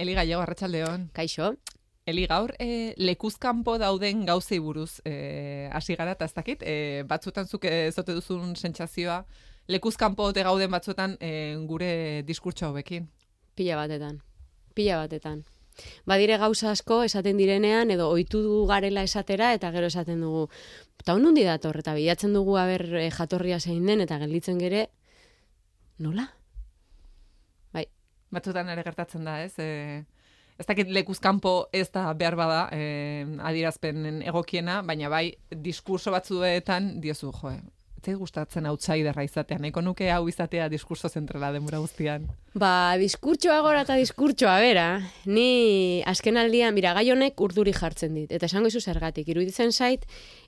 Eli Gallego, arratsaldeon. Kaixo. Eli gaur, e, lekuzkanpo dauden gauzei buruz e, hasi gara, eta ez dakit, e, batzuetan zuk ezote duzun sentsazioa, lekuzkanpo ote gauden batzuetan e, gure diskurtso hauekin. Pila batetan. Pila batetan. Badire gauza asko esaten direnean, edo ohitu du garela esatera, eta gero esaten dugu, eta hon nundi dator, eta bilatzen dugu haber e, jatorria zein den, eta gelditzen gere, nola? Batzuetan ere gertatzen da, ez? E, ez dakit lekuzkanpo ez da behar bada e, adirazpen egokiena, baina bai diskurso batzuetan diozu, joe, Zait gustatzen outsiderra izatea, nahiko nuke hau izatea diskurso zentrala denbora guztian. Ba, diskurtsoa gora eta diskurtsoa bera, ni azken aldian, mira, gai honek urduri jartzen dit, eta esango izu zergatik, iruditzen zait,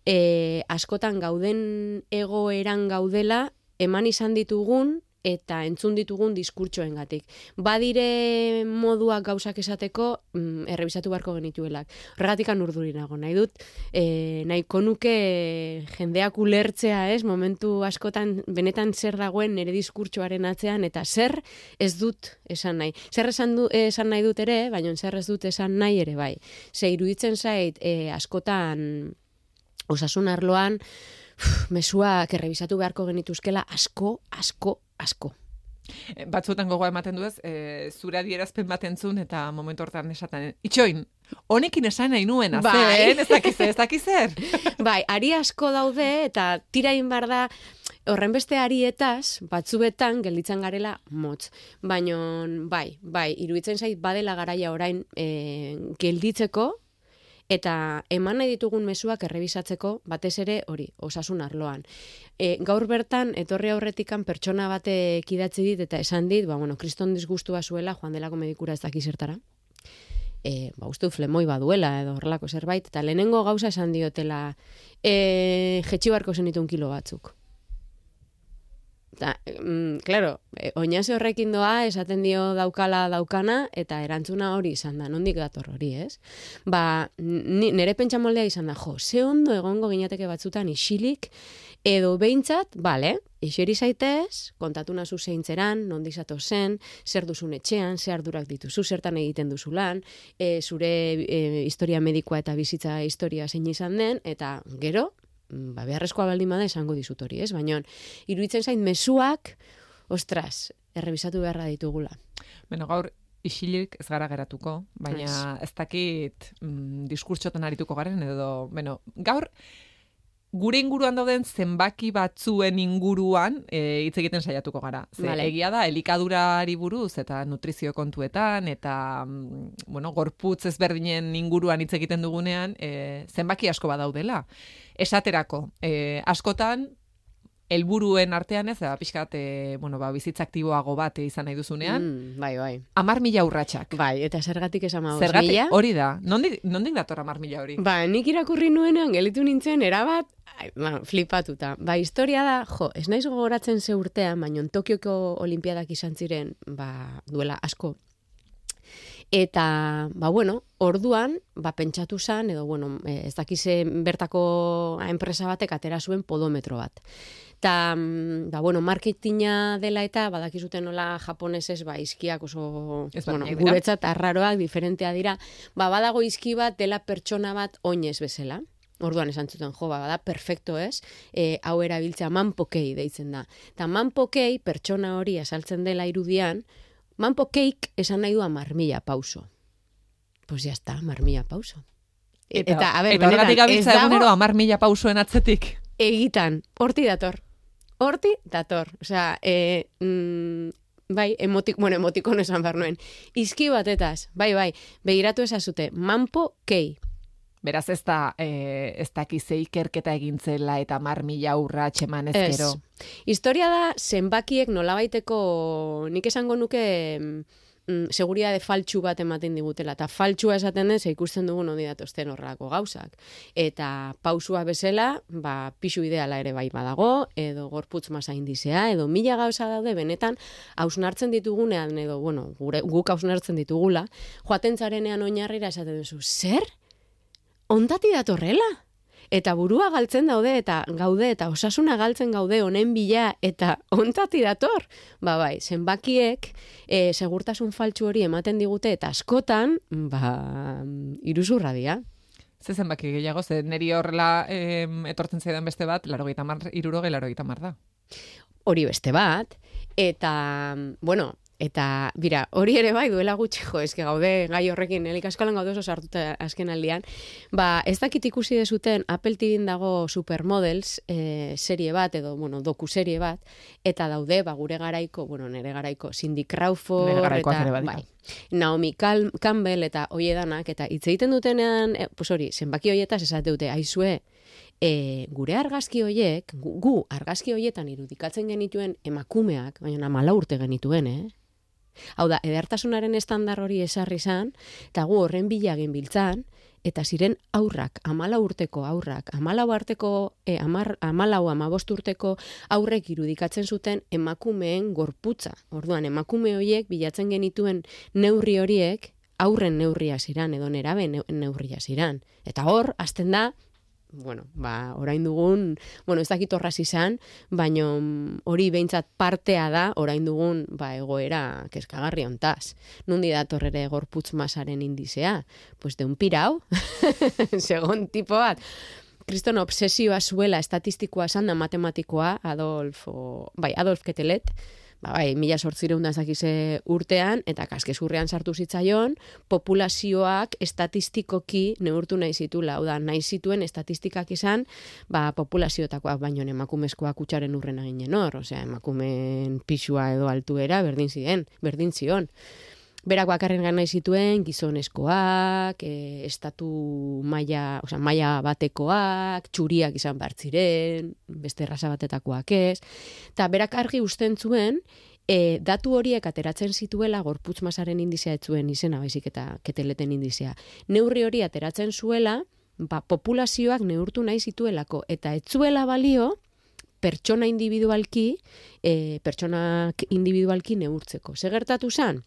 e, askotan gauden egoeran gaudela, eman izan ditugun, eta entzun ditugun diskurtsoengatik. Badire moduak gauzak esateko, mm, errebisatu beharko genituelak. Horregatik urduri nago, nahi dut, e, nahi konuke jendeak ulertzea ez, momentu askotan benetan zer dagoen nire diskurtsoaren atzean, eta zer ez dut esan nahi. Zer esan, du, esan nahi dut ere, baina zer ez dut esan nahi ere bai. Ze iruditzen zait, e, askotan osasun arloan, mesuak errebisatu beharko genituzkela asko, asko, asko. Eh, batzuetan gogoa ematen duez, e, zure adierazpen bat entzun eta momentu hortan esaten. Itxoin, honekin esan nahi nuen, azte, bai. ez dakizer, ez dakizer. bai, ari asko daude eta tirain bar da, horren beste arietaz, batzuetan gelditzen garela motz. Baina, bai, bai, iruditzen zait badela garaia orain e, gelditzeko, eta eman nahi ditugun mezuak errebisatzeko batez ere hori, osasun arloan. E, gaur bertan, etorri aurretikan pertsona bate kidatzi dit eta esan dit, ba, bueno, kriston disgustua zuela, joan delako medikura ez dakizertara. E, ba, uste flemoi baduela edo horrelako zerbait, eta lehenengo gauza esan diotela, e, jetxi barko zenitun kilo batzuk. Ta, mm, claro, e, oinase horrekin doa, esaten dio daukala daukana, eta erantzuna hori izan da, nondik dator hori, ez? Ba, nire pentsa moldea izan da, jo, ze ondo egongo ginateke batzutan isilik, edo behintzat, bale, iseri zaitez, kontatu nazu zeintzeran, nondi zato zen, zer duzun etxean, zer ardurak dituzu, zertan egiten duzu lan, e, zure e, historia medikoa eta bizitza historia zein izan den, eta gero, ba, beharrezkoa baldin bada esango dizut hori, ez? Baina, iruditzen zain mesuak, ostras, errebisatu beharra ditugula. Beno, gaur, isilik ez gara geratuko, baina ez dakit mm, diskurtsotan arituko garen, edo, beno, gaur, gure inguruan dauden zenbaki batzuen inguruan e, hitz egiten saiatuko gara. Ze, vale. egia da, elikadurari buruz eta nutrizio kontuetan eta mm, bueno, gorputz ezberdinen inguruan hitz egiten dugunean e, zenbaki asko badaudela. Esaterako, e, askotan helburuen artean ez, da, pixkat, e, bueno, ba, bizitza aktiboago bat izan nahi duzunean. Mm, bai, bai. Amar mila urratxak. Bai, eta zergatik esan maus Zergatik, hori da. Nondik, nondik dator amar mila hori? Ba, nik irakurri nuenean, gelitu nintzen, erabat, ba, flipatuta. Ba, historia da, jo, ez naiz gogoratzen ze urtean, baina Tokioko olimpiadak izan ziren, ba, duela asko, Eta, ba, bueno, orduan, ba, pentsatu zan, edo, bueno, ez dakize bertako enpresa batek atera zuen podometro bat. Ta, mm, ba, bueno, marketinga dela eta badakizuten nola japonesez ba, izkiak oso ez bueno, guretzat arraroak, diferentea dira. Ba, badago izki bat dela pertsona bat oinez bezala. Orduan esan zuten, jo, ba, da, perfecto ez, e, hau erabiltzea manpokei deitzen da. Ta manpokei, pertsona hori asaltzen dela irudian, manpokeik esan nahi du marmila pauso. Pues ya está, marmila pauso. Eta, eta, a ber, eta horretik gabiltza egunero amar mila pausoen atzetik. Egitan, horti dator horti dator. Osea, e, mm, bai, emotik, bueno, emotiko esan behar nuen. Izki batetaz, bai, bai, behiratu ezazute, manpo kei. Beraz ez da, e, ez da ikerketa egintzela eta mar mila urra txeman ezkero. Historia da, zenbakiek nolabaiteko, nik esango nuke, mm, seguria de faltxu bat ematen digutela. Eta faltxua esaten den, ikusten dugun honi datozten horrelako gauzak. Eta pausua bezala, ba, pixu ideala ere bai badago, edo gorputz masa indizea, edo mila gauza daude, benetan, hausnartzen ditugunean, edo, bueno, gure, guk hausnartzen ditugula, joaten zarenean oinarrira esaten duzu, zer? Ondati datorrela? eta burua galtzen daude eta gaude eta osasuna galtzen gaude honen bila eta ontati dator. Ba bai, zenbakiek e, segurtasun faltsu hori ematen digute eta askotan, ba, iruzurra dira. Ze zenbaki gehiago, ze neri horrela em, etortzen zaidan beste bat, laro gaita mar, iruro da. Hori beste bat, eta, bueno, Eta, bira, hori ere bai duela gutxi, jo, eske gaude gai horrekin, helik askolan gaude oso sartuta azken aldian. Ba, ez dakit ikusi dezuten Apple TV dago Supermodels e, serie bat, edo, bueno, doku serie bat, eta daude, ba, gure garaiko, bueno, nere garaiko, Cindy Crawford, eta, bai, Naomi Cal Campbell eta hoiedanak, eta hitz egiten dutenean, e, pues hori, zenbaki hoietaz esate dute, aizue, e, gure argazki hoiek, gu, gu argazki hoietan irudikatzen genituen emakumeak, baina amala urte genituen, eh? Hau da, edertasunaren estandar hori esarri zan, eta gu horren bilagin biltzan, eta ziren aurrak, amala urteko aurrak, amalau arteko, e, amar, amalau amabost urteko aurrek irudikatzen zuten emakumeen gorputza. Orduan, emakume horiek bilatzen genituen neurri horiek, aurren neurria ziran, edo nerabe neu- neurria ziran. Eta hor, hasten da, bueno, ba, orain dugun, bueno, ez dakit horraz izan, baino mm, hori behintzat partea da, orain dugun, ba, egoera keskagarri ontaz. Nundi dator ere gorputz masaren indizea? Pues de un pirau, segon tipo bat. Kriston obsesioa zuela estatistikoa esan da matematikoa, Adolf, o, bai, Adolf Ketelet, ba, bai, mila sortzireun da urtean, eta kaskezurrean sartu zitzaion, populazioak estatistikoki neurtu nahi zitula, hau da, nahi zituen estatistikak izan, ba, populazioetakoak baino emakumezkoak kutsaren urrena ginen hor, osea, emakumen pixua edo altuera berdin ziren, berdin zion. Berak bakarren nahi zituen gizonezkoak, e, estatu maila, osea, maila batekoak, txuriak izan behar ziren, beste raza batetakoak ez. Eta berak argi usten zuen, e, datu horiek ateratzen zituela gorputz masaren indizea ez zuen izena, baizik eta keteleten indizea. Neurri hori ateratzen zuela, ba, populazioak neurtu nahi zituelako, eta ez zuela balio, pertsona individualki, e, pertsonak individualki neurtzeko. Ze gertatu zan?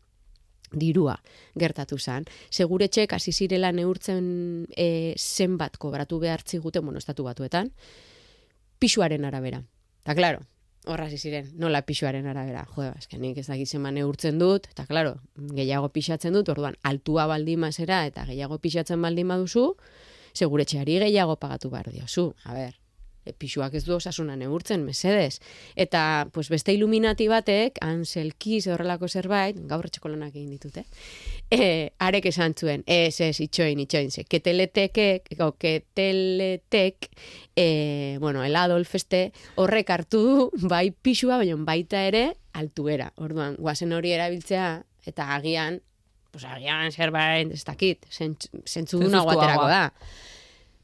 Dirua gertatu zan. Seguretxek hasi zirela neurtzen e, zenbat kobratu behar ziguten, bueno, estatu batuetan, pisuaren arabera. Ta claro, horra ziren, nola pisuaren arabera. Jo, eske nik ez dakit zenba neurtzen dut, eta claro, gehiago pixatzen dut, orduan altua baldin mazera eta gehiago pixatzen baldin baduzu, seguretxeari gehiago pagatu behar diozu. A ber, e, pisuak ez du osasuna neurtzen, mesedez. Eta, pues, beste iluminati batek, Ansel Keys horrelako zerbait, gaur etxekolonak egin ditut, eh? E, arek esan zuen, ez, ez, itxoin, itxoin, ze, keteletekek, o, keteletek, e, bueno, el Adolf este, horrek hartu du, bai pisua, baina baita ere, altuera. Orduan, guazen hori erabiltzea, eta agian, pues agian zerbait, ez dakit, zentzu- zentzuduna guaterako da.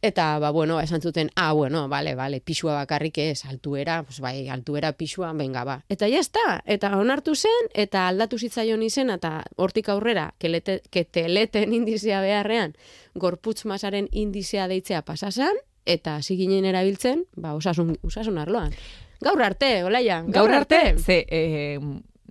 Eta, ba, bueno, esan zuten, ah, bueno, vale, vale, pisua bakarrik ez, altuera, pues bai, altuera pisua, venga, ba. Eta ja está, eta onartu zen, eta aldatu zitzaion izen, eta hortik aurrera, kelete, keteleten indizea beharrean, gorputz masaren indizea deitzea pasasan, eta hasi ginen erabiltzen, ba, osasun, osasun arloan. Gaur arte, olaia, gaur, arte. Ze, e,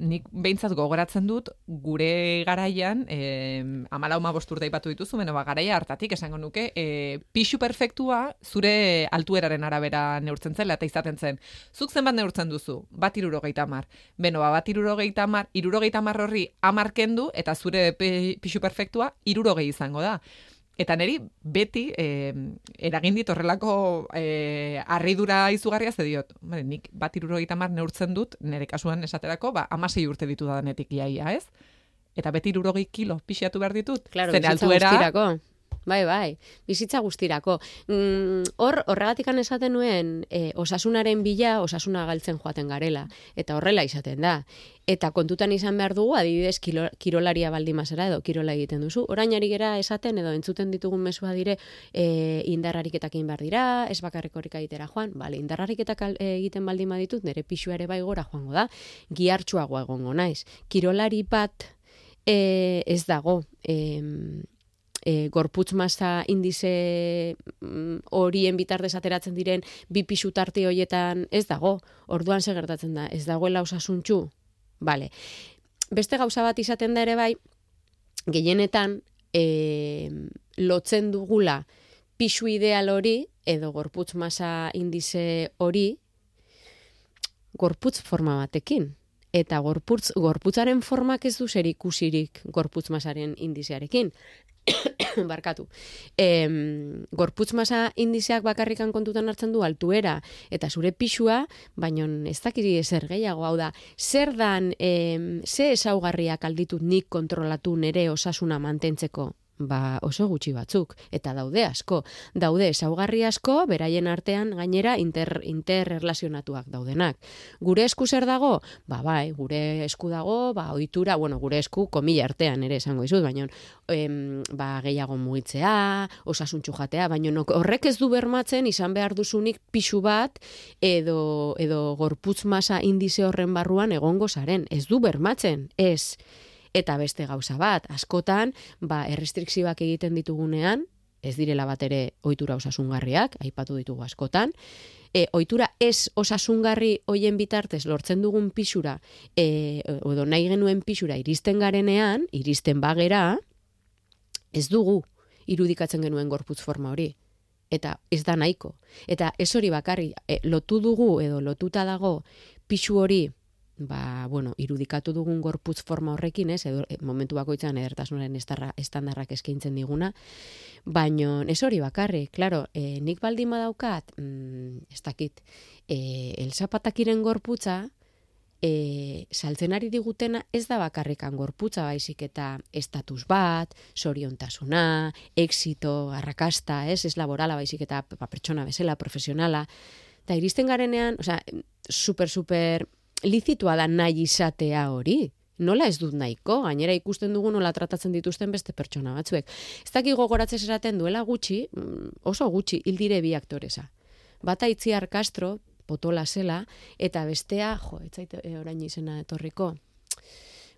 nik behintzat gogoratzen dut, gure garaian, e, amala homa bosturte ipatu dituzu, beno, ba, garaia hartatik esango nuke, e, pixu perfektua zure altueraren arabera neurtzen zela, eta izaten zen. Zuk zenbat neurtzen duzu? Bat irurogeita mar. Beno, ba, bat irurogeita mar, irurogeita mar horri amar kendu, eta zure pixu perfektua irurogei izango da. Eta neri beti eh, eragin dit horrelako eh, arridura izugarria ze diot. Bale, nik bat irurogeita mar neurtzen dut, nire kasuan esaterako, ba, amasei urte ditu da denetik iaia, ez? Eta beti irurogei kilo pixatu behar ditut. Claro, bizitza altuera, guztirako. Bai, bai, bizitza guztirako. Mm, hor, horregatikan esaten nuen, e, osasunaren bila, osasuna galtzen joaten garela. Eta horrela izaten da. Eta kontutan izan behar dugu, adibidez, kirolaria baldin mazera edo kirola egiten duzu. Orain ari gera esaten edo entzuten ditugun mesua dire e, indarrariketak egin behar dira, ez bakarrik horrik egitera joan. Bale, indarrariketak al- egiten baldin baditut, nire pixua ere bai gora joango da. Gihartxuago egongo naiz. Kirolari bat e, ez dago. em, e, gorputz masa indize mm, horien bitartez ateratzen diren bi pisu tarte hoietan ez dago. Orduan ze gertatzen da, ez dagoela osasuntxu. Vale. Beste gauza bat izaten da ere bai, gehienetan e, lotzen dugula pixu ideal hori, edo gorputz masa indize hori, gorputz forma batekin. Eta gorputz, gorputzaren formak ez du zer ikusirik gorputz masaren indizearekin. barkatu. Em, gorputz masa indizeak bakarrikan kontutan hartzen du altuera eta zure pixua, baino ez dakiri ezer gehiago hau da. Zer dan, em, ze esaugarriak alditut nik kontrolatu nere osasuna mantentzeko ba oso gutxi batzuk eta daude asko. Daude ezaugarri asko beraien artean gainera inter interrelazionatuak daudenak. Gure esku zer dago? Ba bai gure esku dago ba ohitura bueno gure esku komilla artean ere esango dizut baina em, ba gehiago mugitzea osasuntxu jatea baina horrek ez du bermatzen izan behar duzunik pisu bat edo edo gorputz masa indize horren barruan egongo zaren. Ez du bermatzen ez Eta beste gauza bat, askotan, ba, errestrikzioak egiten ditugunean, ez direla bat ere ohitura osasungarriak, aipatu ditugu askotan, e, ohitura ez osasungarri hoien bitartez lortzen dugun pisura, e, edo nahi genuen pisura iristen garenean, iristen bagera, ez dugu irudikatzen genuen gorputz forma hori. Eta ez da nahiko. Eta ez hori bakarri, e, lotu dugu edo lotuta dago pisu hori ba, bueno, irudikatu dugun gorputz forma horrekin, ez, edo, e, momentu bakoitzan edertasunaren estarra, estandarrak eskaintzen diguna, baino ez hori bakarri, claro, e, nik baldin badaukat, mm, ez dakit, e, el zapatakiren gorputza, e, saltzen ari digutena ez da bakarrikan gorputza baizik eta estatus bat, soriontasuna, exito, arrakasta, ez, ez laborala baizik eta ba, pertsona bezala, profesionala, eta iristen garenean, osea, super, super lizitua da nahi izatea hori. Nola ez dut nahiko, gainera ikusten dugu nola tratatzen dituzten beste pertsona batzuek. Ez daki gogoratzen esaten duela gutxi, mm, oso gutxi, hildire bi aktoreza. Bata itziar Castro, potola zela, eta bestea, jo, ez zaite e, orain izena etorriko,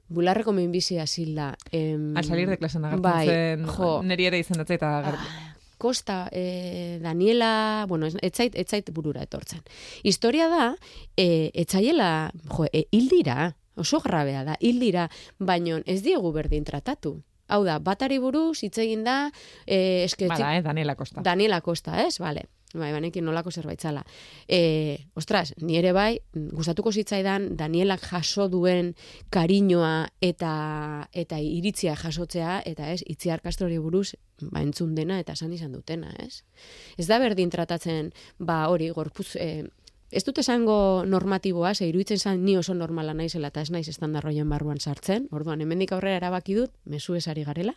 bularreko minbizi asilda. Em, Al salir de klasen agertzen bai, zen, jo. neri ere izendatzea eta Ah, Costa, eh, Daniela, bueno, etzait, etzait burura etortzen. Historia da, eh, etzaiela, jo, eh, hildira, oso grabea da, hildira, baino ez diegu berdin tratatu. Hau da, batari buruz, hitz egin da, eh, eske, Bada, eh, Daniela Costa. Daniela Costa, ez? Vale. Bai, banekin nolako zerbait zala. E, ostras, ni ere bai, gustatuko zitzaidan Danielak jaso duen kariñoa eta eta iritzia jasotzea, eta ez, itziar Castrori buruz, ba, entzun dena eta esan izan dutena, ez? Ez da berdin tratatzen, ba, hori, gorpuz, e, ez dut esango normatiboa, ze iruditzen zan ni oso normala naizela eta ez naiz estandarroien barruan sartzen, orduan, hemendik aurrera erabaki dut, mezu esari garela,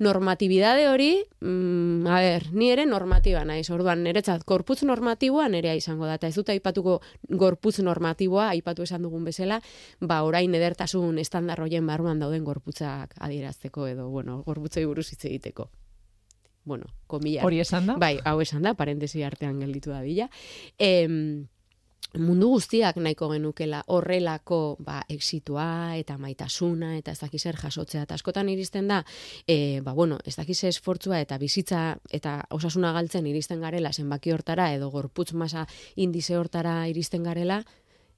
normatibidade hori, mm, a ber, ni ere normatiba naiz. Orduan, niretzat gorputz normatiboa nerea izango da. Eta ez dut aipatuko gorputz normatiboa, aipatu esan dugun bezala, ba, orain edertasun estandar hoien barruan dauden gorputzak adierazteko edo, bueno, gorputzei buruz hitz egiteko. Bueno, komilla. Hori esan da? Bai, hau esan da, parentesi artean gelditu da bila. Em, mundu guztiak nahiko genukela horrelako ba, exitua eta maitasuna eta ez dakiz jasotzea. Eta askotan iristen da, e, ba, bueno, ez dakiz esfortzua eta bizitza eta osasuna galtzen iristen garela zenbaki hortara edo gorputz masa indize hortara iristen garela,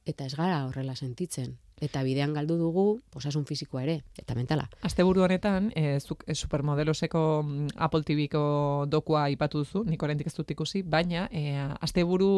eta ez gara horrela sentitzen. Eta bidean galdu dugu osasun fisikoa ere, eta mentala. Asteburu honetan, e, zuk e, supermodeloseko mm, Apple TV-ko dokua aipatu duzu, nik oraindik ez dut ikusi, baina e, asteburu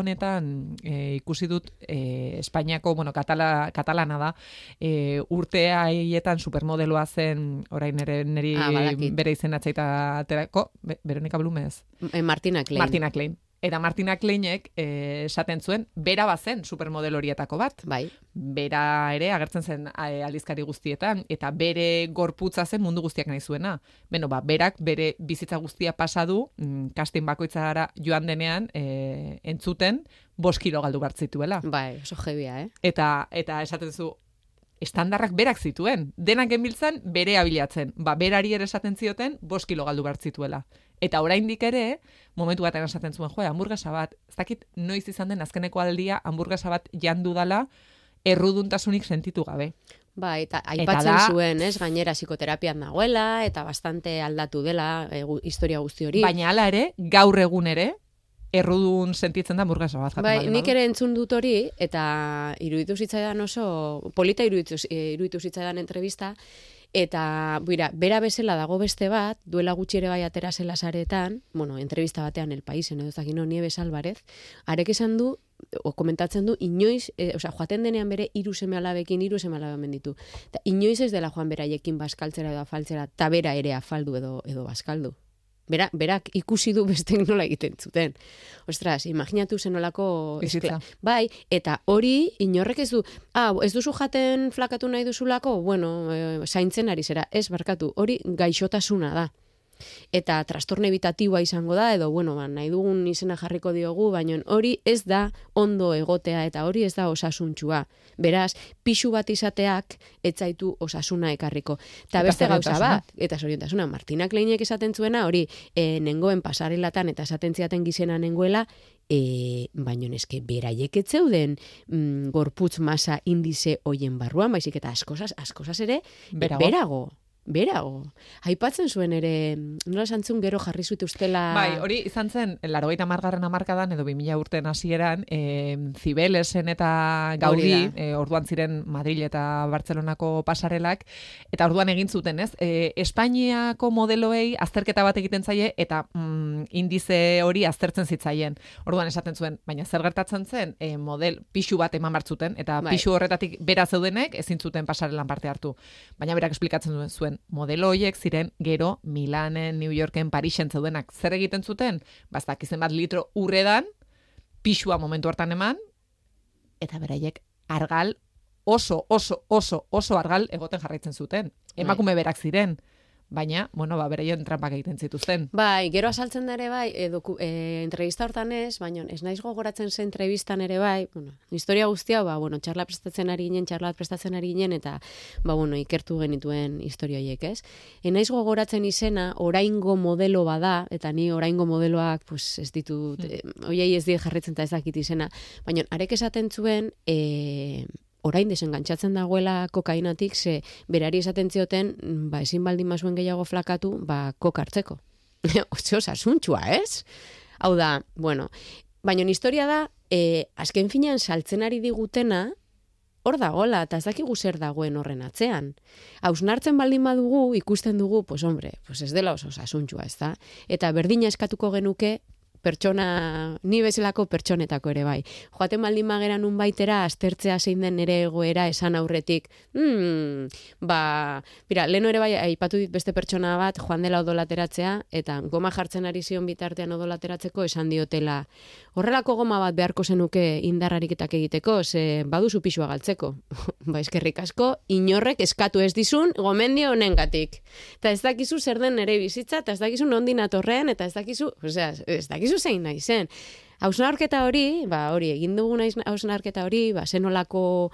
honetan e, ikusi dut e, Espainiako, bueno, katala, katalana da, e, urte haietan supermodeloa zen, orain ere neri Ah, bere izen atzaita aterako, Be- Veronika Blumez, E, Martina Klein. Martina Klein. Eta Martina Kleinek eh, esaten zuen, bera bazen supermodelo horietako bat Bai, bera ere agertzen zen eh, aldizkari guztietan eta bere gorputza zen mundu guztiak nahi zuena. Beno, ba, berak bere bizitza guztia pasa du, mm, casting bakoitzara joan denean e, entzuten bost kilo galdu behar zituela. bai, oso jebia, eh? Eta eta esaten zu estandarrak berak zituen. Denak genbiltzan bere abilatzen. Ba, berari ere esaten zioten bost kilo galdu behar zituela. Eta oraindik ere, momentu batean esaten zuen, jo, hamburguesa bat, ez dakit noiz izan den azkeneko aldia hamburguesa bat jandu dala erruduntasunik sentitu gabe. Ba, eta aipatzen da- zuen, ez, gainera psikoterapian dagoela, eta bastante aldatu dela e, gu- historia guzti hori. Baina hala ere, gaur egun ere, errudun sentitzen da hamburguesa bat. Bai, nik ere entzun dut hori, eta iruditu zitzaidan oso, polita iruditu, iruditu zitzaidan entrevista, Eta, buira, bera bezala dago beste bat, duela gutxi ere bai atera zela saretan, bueno, entrevista batean el paisen, edo zakino, Nieves Alvarez, arek esan du, o komentatzen du, inoiz, e, osea, joaten denean bere hiru seme alabekin, hiru seme alabekin ditu. Ta, inoiz ez dela joan beraiekin baskaltzera edo afaltzera, ta bera ere afaldu edo, edo baskaldu. Bera, berak ikusi du beste nola egiten zuten. Ostras, imaginatu zenolako... Bizitza. Bai, eta hori inorrek ez du, ah, ez duzu jaten flakatu nahi duzulako, bueno, e, zaintzen ari zera, ez barkatu, hori gaixotasuna da. Eta trastorno evitatiboa izango da, edo, bueno, ba, nahi dugun izena jarriko diogu, baina hori ez da ondo egotea, eta hori ez da osasuntxua. Beraz, pixu bat izateak etzaitu osasuna ekarriko. Eta Eta beste gauza zoriontasuna. bat, eta zoriontasuna, Martina Kleinek esaten zuena, hori, e, nengoen pasarelatan eta esaten ziaten gizena nengoela, e, baino eske beraiek ez zeuden mm, gorputz masa indize hoien barruan, baizik eta askozaz, askozaz ere, Berago. berago. Berago. Aipatzen zuen ere, nola esan zuen gero jarri ustela... Bai, hori izan zen, larogeita margarren amarkadan, edo 2000 urten hasieran, e, Zibelesen eta Gaudi, e, orduan ziren Madrid eta Bartzelonako pasarelak, eta orduan egin zuten, ez? E, Espainiako modeloei azterketa bat egiten zaie, eta mm, indize hori aztertzen zitzaien. Orduan esaten zuen, baina zer gertatzen zen, e, model pixu bat eman bartzuten, eta Bai. pixu horretatik bera zeudenek ezin zuten pasarelan parte hartu. Baina berak esplikatzen duen modelo horiek ziren gero Milanen, New Yorken, Parisen zeudenak zer egiten zuten? Ba, ez dakizen bat litro urredan, pixua momentu hartan eman, eta beraiek argal oso, oso, oso, oso argal egoten jarraitzen zuten. Emakume berak ziren. Baina, bueno, ba, beraien trampak egiten zituzten. Bai, gero asaltzen da ere bai, e, doku, e, entrevista hortan ez, baina ez naiz gogoratzen zen entrevistan ere bai, bueno, historia guztia, ba, bueno, txarla prestatzen ari ginen, txarla prestatzen ari ginen, eta, ba, bueno, ikertu genituen historia horiek, ez? E, naiz gogoratzen izena, oraingo modelo bada, eta ni oraingo modeloak, pues, ez ditut, e, oiei ez dit jarritzen eta ez dakit izena, baina arek esaten zuen, e, orain desengantzatzen dagoela kokainatik, ze berari esaten zioten, mm, ba, ezin baldin mazuen gehiago flakatu, ba, koka hartzeko. Oso osasuntxua, ez? Hau da, bueno, baina historia da, e, azken finean saltzen ari digutena, hor dagola, eta ez dakigu zer dagoen horren atzean. Hausnartzen baldin badugu, ikusten dugu, pues hombre, pues ez dela oso osasuntxua, ez da? Eta berdina eskatuko genuke, pertsona, ni bezalako pertsonetako ere bai. Joaten baldin magera nun baitera, aztertzea zein den nere egoera esan aurretik, hmm, ba, bira, leno ere bai, aipatu dit beste pertsona bat, joan dela odolateratzea, eta goma jartzen ari zion bitartean odolateratzeko esan diotela, horrelako goma bat beharko zenuke indarrariketak egiteko, ze baduzu pisua galtzeko. ba, eskerrik asko, inorrek eskatu ez dizun, gomendio honengatik. Eta ez dakizu zer den nere bizitza, eta ez dakizu nondin atorren, eta ez dakizu, osea, ez dakizu zein nahi zen. Hausnarketa hori, ba, hori, egin dugun hausnarketa hori, ba, zenolako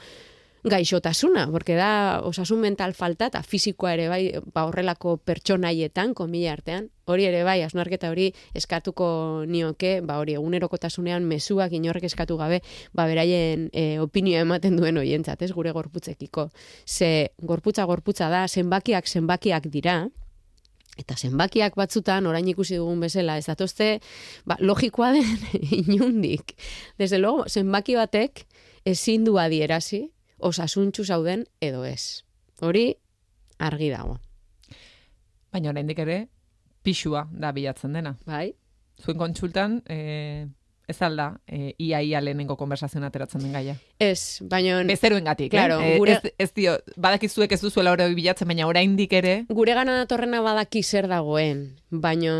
gaixotasuna, porque da osasun mental falta eta fisikoa ere bai, ba, horrelako pertsonaietan, komila artean, hori ere bai, hausnarketa hori eskatuko nioke, ba, hori, egunerokotasunean mezuak inorrek eskatu gabe, ba, beraien e, opinioa ematen duen hoientzat, ez, gure gorputzekiko. Ze, gorputza gorputza da, zenbakiak zenbakiak dira, Eta zenbakiak batzutan, orain ikusi dugun bezala, ez datozte, ba, logikoa den inundik. Desde luego, zenbaki batek ezin du adierazi, osasuntxu zauden edo ez. Hori, argi dago. Baina oraindik ere, pixua da bilatzen dena. Bai? Zuen kontsultan, e, ez alda, e, ia ia lehenengo konversazioan ateratzen den gaia. Ez, baina... Bezeroen gatik, Claro, eh? gure- Ez, ez dio, badakizuek ez duzuela hori bilatzen, baina oraindik ere, Gure gana datorrena badaki zer dagoen, baina,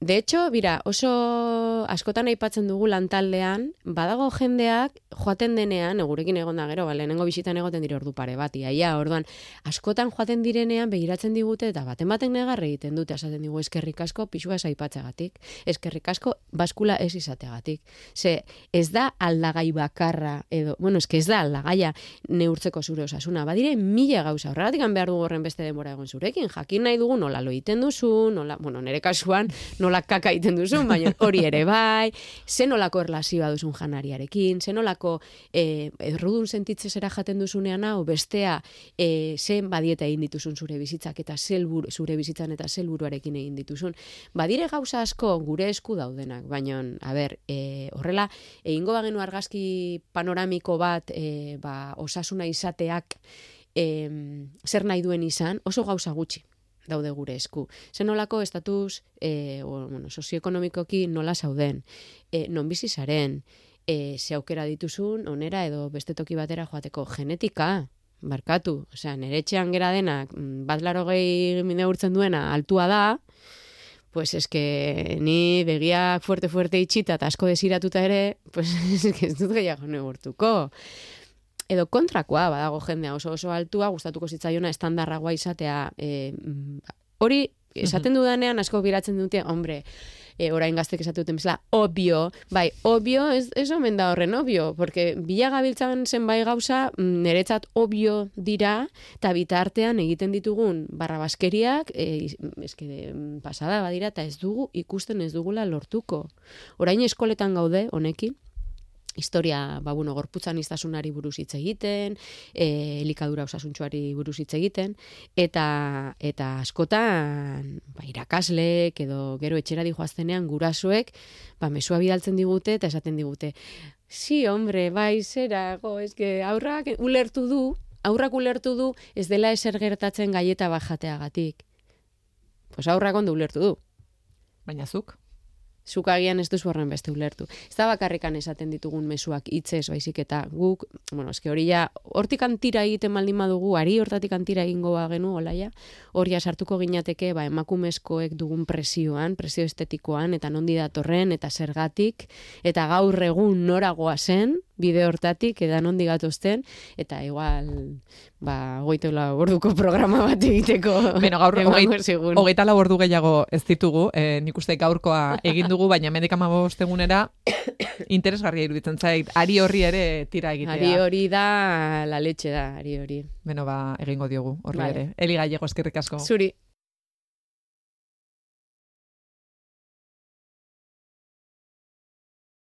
de hecho, bira, oso askotan aipatzen dugu lantaldean, badago jendeak joaten denean, gurekin egon da gero, ba, lehenengo bisitan egoten dire ordu pare bat, iaia, orduan, askotan joaten direnean begiratzen digute, eta baten baten negar egiten dute, esaten digu eskerrik asko pixua ez aipatzagatik, eskerrik asko baskula ez izateagatik. Ze, ez da aldagai bakarra, edo, bueno, eske ez da aldagaia neurtzeko zure osasuna, badire mila gauza, horregatik behar dugu horren beste denbora egon zurekin, jakin nahi dugu nola lo egiten duzu, nola, bueno, nire kasuan nola kaka egiten duzun, baina hori ere bai, ze nolako erlazioa duzun janariarekin, ze nolako e, errudun sentitzen zera jaten duzunean hau, bestea e, zen badieta egin dituzun zure bizitzak eta zelbur, zure bizitzan eta zelburuarekin egin dituzun. Badire gauza asko gure esku daudenak, baina, a ber, e, horrela, egingo bagenu argazki panoramiko bat, e, ba, osasuna izateak, em, zer nahi duen izan, oso gauza gutxi daude gure esku. Zenolako estatus e, o, bueno, sozioekonomikoki nola zauden, e, non bizi zaren, e, ze aukera dituzun, onera edo beste toki batera joateko? Genetika, barkatu, osea, nire etxean gera denak, mm, bat laro gehi urtzen duena altua da, pues eske ni begiak fuerte-fuerte itxita eta asko desiratuta ere, pues eske ez dut gehiago negurtuko. Edo kontrakoa, badago jendea oso oso altua, gustatuko zitzaiona estandarragoa izatea. E, hori, esaten dudanean asko biratzen dute, hombre, e, orain gaztek esatu duten bezala, obio, bai, obio, ez, ez omen da horren obio, porque bila gabiltzan zenbait gauza, mm, niretzat obio dira, eta bitartean egiten ditugun barrabaskeriak, e, eske, mm, pasada badira, eta ez dugu ikusten ez dugula lortuko. Orain eskoletan gaude, honekin, historia, ba, bueno, gorputzan iztasunari buruz hitz egiten, e, elikadura osasuntxuari buruz hitz egiten, eta, eta askotan, ba, irakasleek edo gero etxera dijoaztenean gurasoek, ba, mesua bidaltzen digute eta esaten digute, si, hombre, bai, zera, go, eske, aurrak ulertu du, aurrak ulertu du, ez dela eser gertatzen gaieta bajateagatik. Pues aurrak ondo ulertu du. Baina zuk? Zuk agian ez duzu horren beste ulertu. Ez da bakarrikan esaten ditugun mezuak hitzez baizik eta guk, bueno, eske hori ja, hortik antira egiten maldin badugu, ari hortatik antira egingo genu, olaia, hori sartuko ginateke, ba, emakumezkoek dugun presioan, presio estetikoan, eta nondi datorren, eta zergatik, eta gaur egun noragoa zen, bide hortatik, edan nondi gatozten, eta igual, ba, goite orduko programa bat egiteko. Beno, gaur, hogeita la ordu gehiago ez ditugu, e, nik uste gaurkoa egin dugu, baina mendik amabost egunera, interesgarria iruditzen zait, ari horri ere tira egitea. Ari hori da, la leche da, ari hori. Beno, ba, egingo diogu, horri ere. Eli gallego, eskerrik asko. Zuri.